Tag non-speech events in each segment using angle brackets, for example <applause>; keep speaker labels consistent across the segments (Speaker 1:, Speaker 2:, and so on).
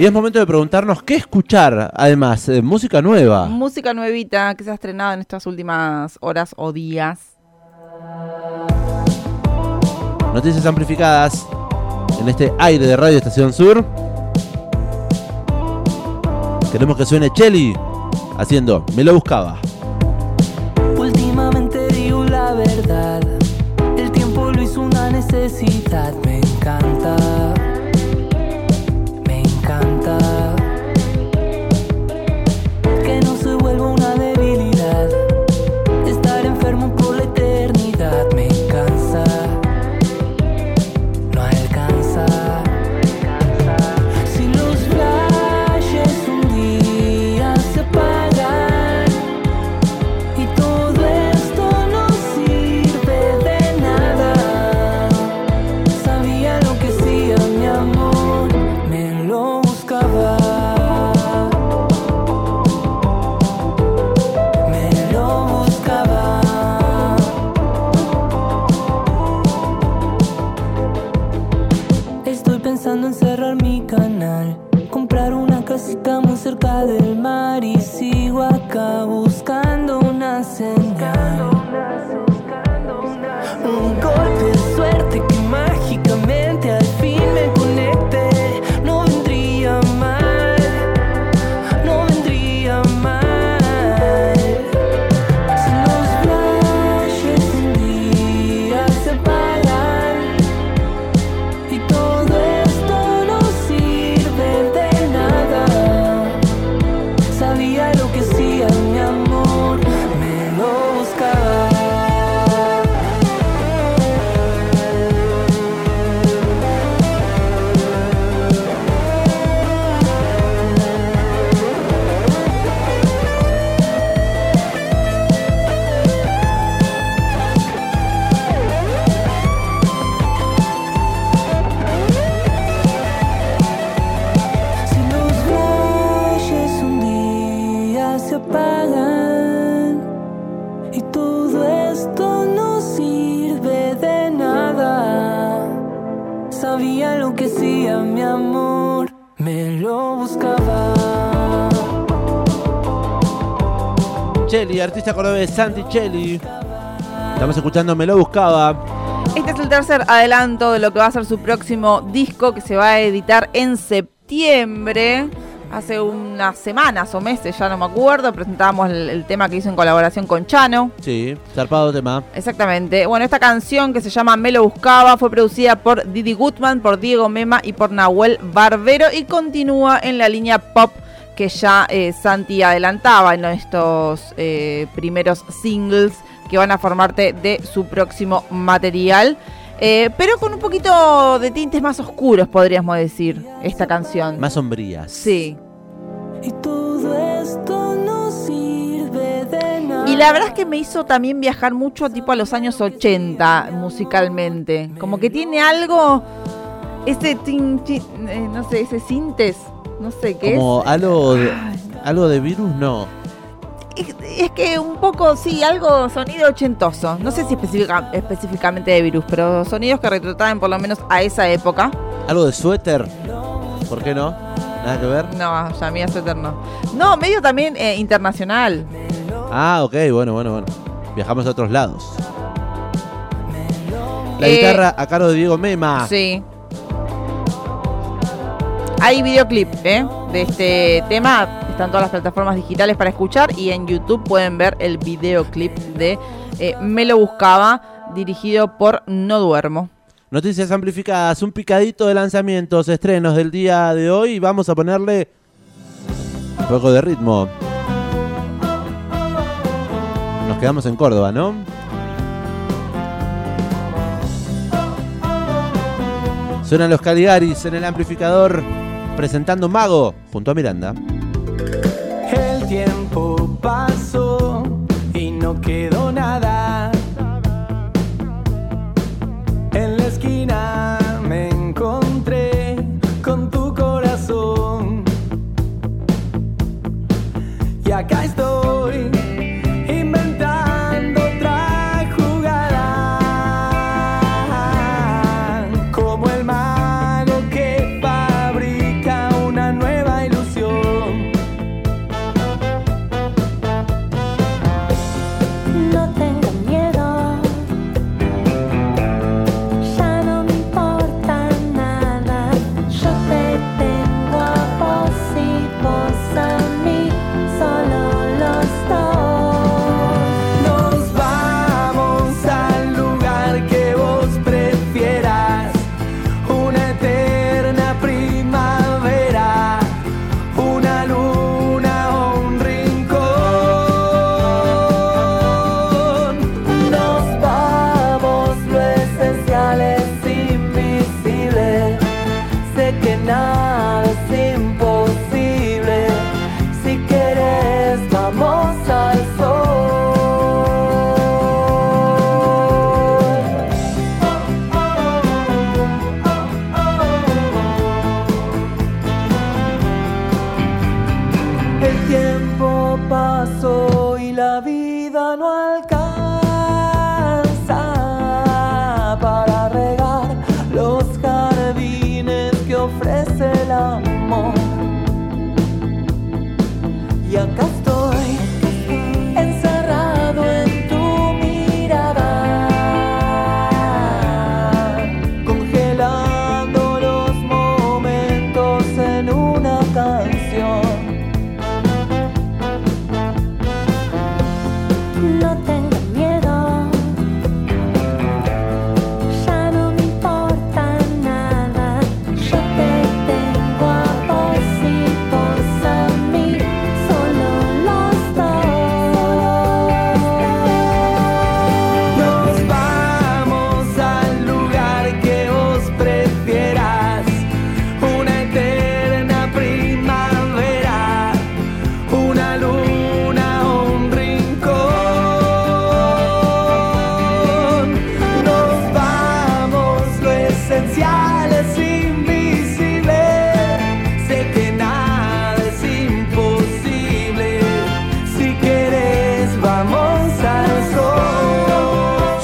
Speaker 1: Y es momento de preguntarnos qué escuchar, además, eh, música nueva.
Speaker 2: Música nuevita que se ha estrenado en estas últimas horas o días.
Speaker 1: Noticias amplificadas en este aire de Radio Estación Sur. Queremos que suene Chelly haciendo Me lo buscaba.
Speaker 3: Últimamente digo la verdad. El tiempo lo hizo una necesidad. Golpe suerte que mágicamente sabía lo que hacía mi amor, me lo buscaba.
Speaker 1: Chelly, artista cordobés Santi Chelly. Estamos escuchando Me lo buscaba.
Speaker 2: Este es el tercer adelanto de lo que va a ser su próximo disco que se va a editar en septiembre. Hace unas semanas o meses, ya no me acuerdo, presentábamos el, el tema que hizo en colaboración con Chano.
Speaker 1: Sí, zarpado tema.
Speaker 2: Exactamente. Bueno, esta canción que se llama Me lo buscaba fue producida por Didi Gutman, por Diego Mema y por Nahuel Barbero y continúa en la línea pop que ya eh, Santi adelantaba en estos eh, primeros singles que van a formarte de su próximo material. Eh, pero con un poquito de tintes más oscuros, podríamos decir, esta canción.
Speaker 1: Más sombrías.
Speaker 2: Sí.
Speaker 3: Y todo esto no sirve de nada.
Speaker 2: Y la verdad es que me hizo también viajar mucho tipo a los años 80 musicalmente. Como que tiene algo, ese tin, tin- eh, no sé, ese sintes, no sé qué
Speaker 1: Como
Speaker 2: es.
Speaker 1: algo de, algo de virus, no.
Speaker 2: Es. es que un poco, sí, algo sonido ochentoso. No sé si específica- específicamente de virus, pero sonidos que retrataban por lo menos a esa época.
Speaker 1: Algo de suéter. ¿Por qué no? Nada que ver.
Speaker 2: No, ya mía Suéter no. No, medio también eh, internacional.
Speaker 1: Ah, ok, bueno, bueno, bueno. Viajamos a otros lados. La
Speaker 2: Eh,
Speaker 1: guitarra a cargo de Diego Mema.
Speaker 2: Sí. Hay videoclip ¿eh? de este tema. Están todas las plataformas digitales para escuchar y en YouTube pueden ver el videoclip de eh, Me lo buscaba, dirigido por No Duermo.
Speaker 1: Noticias amplificadas, un picadito de lanzamientos, estrenos del día de hoy. Vamos a ponerle un poco de ritmo. Nos quedamos en Córdoba, ¿no? Suenan los Caligaris en el amplificador presentando Mago junto a Miranda.
Speaker 4: El tiempo pasó y no quedó nada.
Speaker 3: Vida no alcanza para regar los jardines que ofrece el amor. Y acá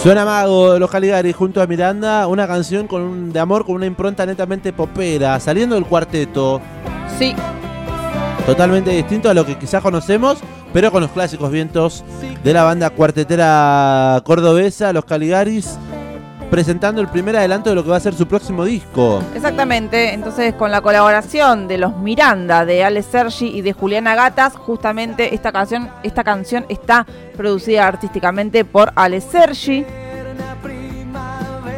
Speaker 1: Suena Mago de los Caligari junto a Miranda, una canción con un, de amor con una impronta netamente popera, saliendo del cuarteto,
Speaker 2: Sí,
Speaker 1: totalmente distinto a lo que quizás conocemos, pero con los clásicos vientos de la banda cuartetera cordobesa, los Caligaris, presentando el primer adelanto de lo que va a ser su próximo disco.
Speaker 2: exactamente. Entonces, con la colaboración de los Miranda, de Ale Sergi y de Juliana Gatas, justamente esta canción, esta canción está producida artísticamente por Ale Sergi.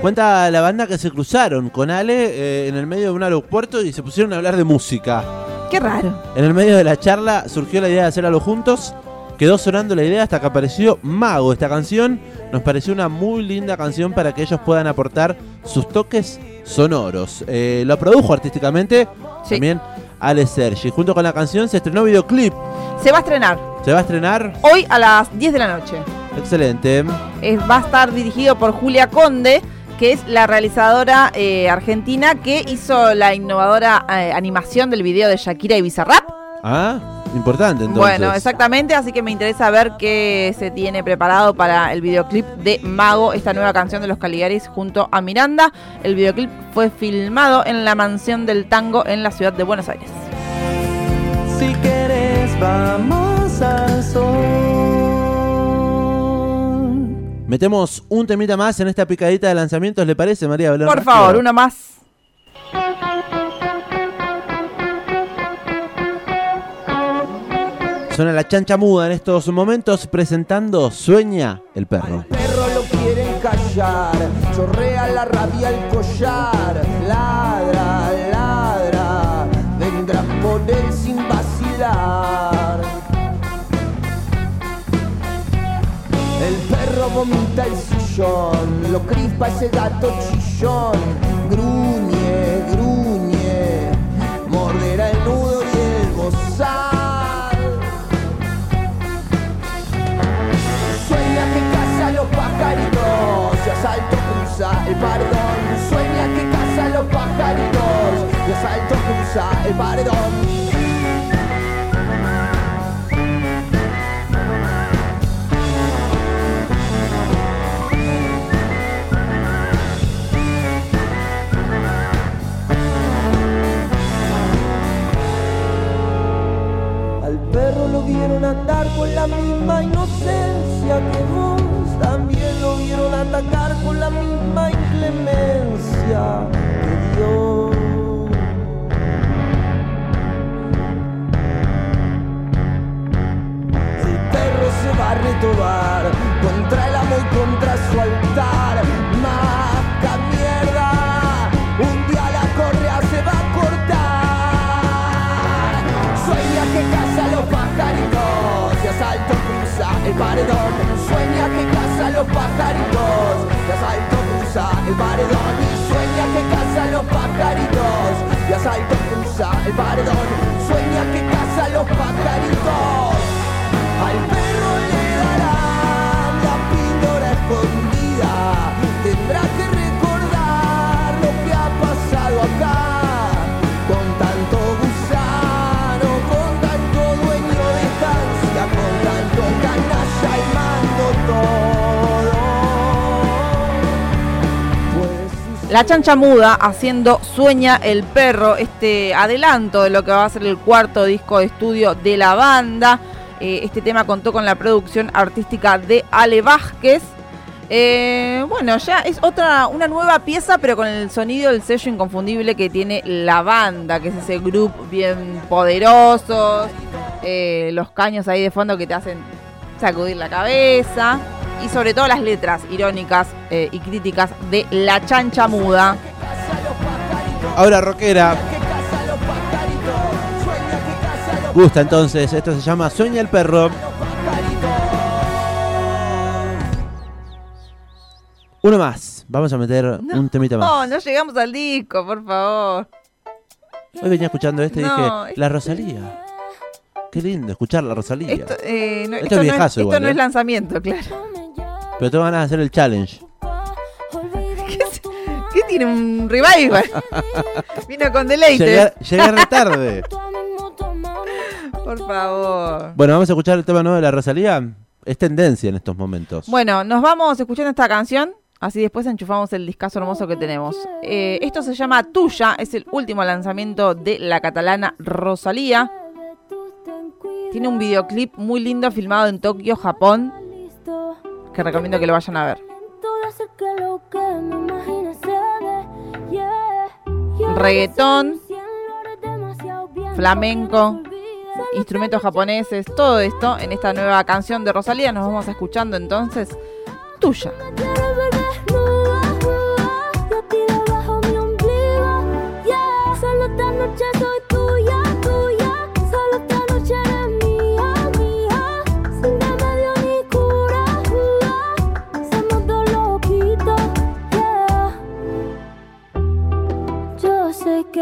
Speaker 1: Cuenta la banda que se cruzaron con Ale eh, en el medio de un aeropuerto y se pusieron a hablar de música.
Speaker 2: Qué raro.
Speaker 1: En el medio de la charla surgió la idea de hacer algo juntos. Quedó sonando la idea hasta que apareció Mago. Esta canción nos pareció una muy linda canción para que ellos puedan aportar sus toques sonoros. Eh, lo produjo artísticamente
Speaker 2: Sí.
Speaker 1: también Ale Sergi. Junto con la canción se estrenó videoclip.
Speaker 2: Se va a estrenar
Speaker 1: Se va a estrenar.
Speaker 2: hoy a las 10 de la noche.
Speaker 1: Excelente.
Speaker 2: Es- va a estar dirigido por Julia Conde, que es la realizadora eh, argentina que hizo la innovadora eh, animación del video de Shakira y Bizarrap.
Speaker 1: Ah, importante entonces.
Speaker 2: Bueno, exactamente, así que me interesa ver qué se tiene preparado para el videoclip de Mago, esta nueva canción de los Caligaris junto a Miranda. El videoclip fue filmado en la mansión del tango en la ciudad de Buenos Aires.
Speaker 4: Si quieres vamos al sol.
Speaker 1: Metemos un temita más en esta picadita de lanzamientos, ¿le parece, María Belén?
Speaker 2: Por favor, uno más.
Speaker 1: Suena la chancha muda en estos momentos presentando Sueña el perro.
Speaker 5: perro lo quieren callar, chorrea la rabia el collar, ladra, ladra, vendrá por él sin vacilar. El perro vomita el sillón, lo crispa ese gato chillón, gruñe, asalto cruza el pardón. Retobar contra el amo y contra su altar. Masca mierda, un día la correa se va a cortar. Sueña que caza los pajaritos y asalto cruza el paredón. Sueña que caza los pajaritos y asalto cruza el paredón. Sueña que caza los pajaritos y asalto cruza el paredón. Sueña que caza los La
Speaker 2: chancha muda haciendo Sueña el perro, este adelanto de lo que va a ser el cuarto disco de estudio de la banda. Eh, este tema contó con la producción artística de Ale Vázquez. Eh, bueno, ya es otra, una nueva pieza, pero con el sonido del sello inconfundible que tiene la banda, que es ese grupo bien poderosos, eh, los caños ahí de fondo que te hacen sacudir la cabeza, y sobre todo las letras irónicas eh, y críticas de La Chancha Muda.
Speaker 1: Ahora rockera. Gusta entonces, esto se llama Sueña el perro. Uno más. Vamos a meter un temita
Speaker 2: No,
Speaker 1: más.
Speaker 2: no llegamos al disco, por favor.
Speaker 1: Hoy venía escuchando este y
Speaker 2: No,
Speaker 1: dije, la Rosalía. Qué lindo escuchar la Rosalía.
Speaker 2: Esto, eh, no,
Speaker 1: Esto
Speaker 2: esto
Speaker 1: es
Speaker 2: no esto
Speaker 1: igual,
Speaker 2: no
Speaker 1: ¿eh?
Speaker 2: es lanzamiento, claro.
Speaker 1: Pero tengo ganas de hacer el challenge. <laughs>
Speaker 2: ¿Qué tiene un revival? <laughs> Vino con deleite.
Speaker 1: Llegar, llegar de tarde. <laughs>
Speaker 2: Por favor.
Speaker 1: Bueno, vamos a escuchar el tema nuevo de la Rosalía. Es tendencia en estos momentos.
Speaker 2: Bueno, nos vamos escuchando esta canción. Así después enchufamos el discazo hermoso que tenemos. Eh, esto se llama Tuya, es el último lanzamiento de la catalana Rosalía. Tiene un videoclip muy lindo filmado en Tokio, Japón, que recomiendo que lo vayan a ver. Reggaetón, flamenco, instrumentos japoneses, todo esto en esta nueva canción de Rosalía. Nos vamos escuchando entonces Tuya.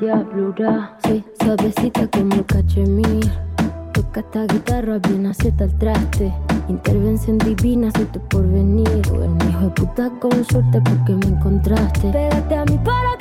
Speaker 6: diablura. Soy suavecita como cachemir. Toca esta guitarra bien acierta el traste. Intervención divina, soy tu porvenir. Eres un hijo de puta con suerte porque me encontraste. Pégate a mí para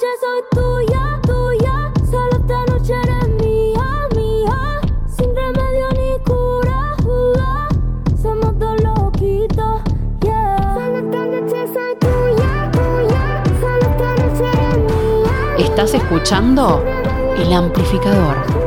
Speaker 6: noche soy tuya, tuya. Solo esta noche eres mía, mía. Sin remedio ni cura, uh, somos dos loquitos, yeah. Solo esta noche soy tuya, tuya. Solo esta noche eres mía.
Speaker 7: Estás escuchando El Amplificador.